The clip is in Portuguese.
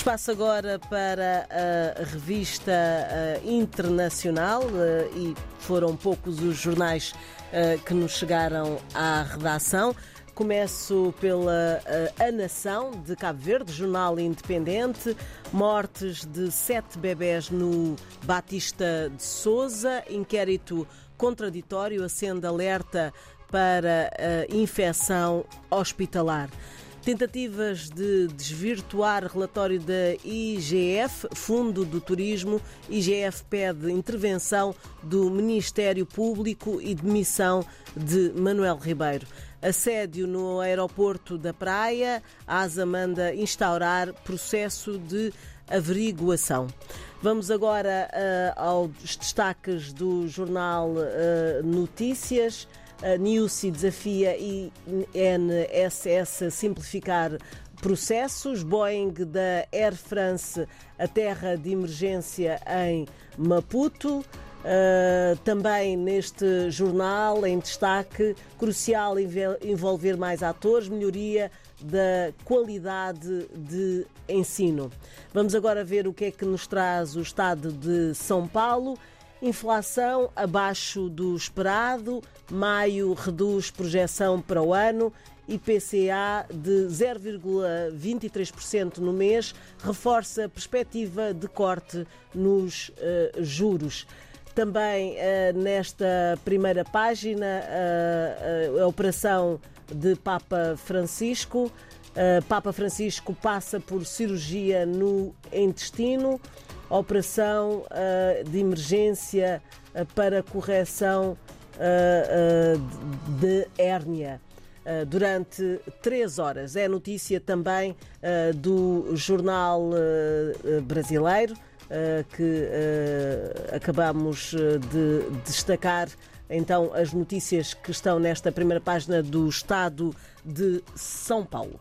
Espaço agora para a revista uh, internacional uh, e foram poucos os jornais uh, que nos chegaram à redação. Começo pela A Nação de Cabo Verde, jornal independente. Mortes de sete bebés no Batista de Souza. Inquérito contraditório acende alerta para infecção hospitalar. Tentativas de desvirtuar relatório da IGF, Fundo do Turismo. IGF pede intervenção do Ministério Público e demissão de Manuel Ribeiro. Assédio no aeroporto da Praia. A ASA manda instaurar processo de averiguação. Vamos agora uh, aos destaques do jornal uh, Notícias. A Newsy desafia INSS a simplificar processos. Boeing da Air France a terra de emergência em Maputo. Uh, também neste jornal, em destaque, crucial envolver mais atores, melhoria da qualidade de ensino. Vamos agora ver o que é que nos traz o estado de São Paulo. Inflação abaixo do esperado, maio reduz projeção para o ano, IPCA de 0,23% no mês, reforça a perspectiva de corte nos uh, juros. Também uh, nesta primeira página, uh, a operação de Papa Francisco. Papa Francisco passa por cirurgia no intestino operação uh, de emergência uh, para correção de hérnia. Durante três horas. É notícia também do jornal brasileiro que acabamos de destacar então as notícias que estão nesta primeira página do Estado de São Paulo.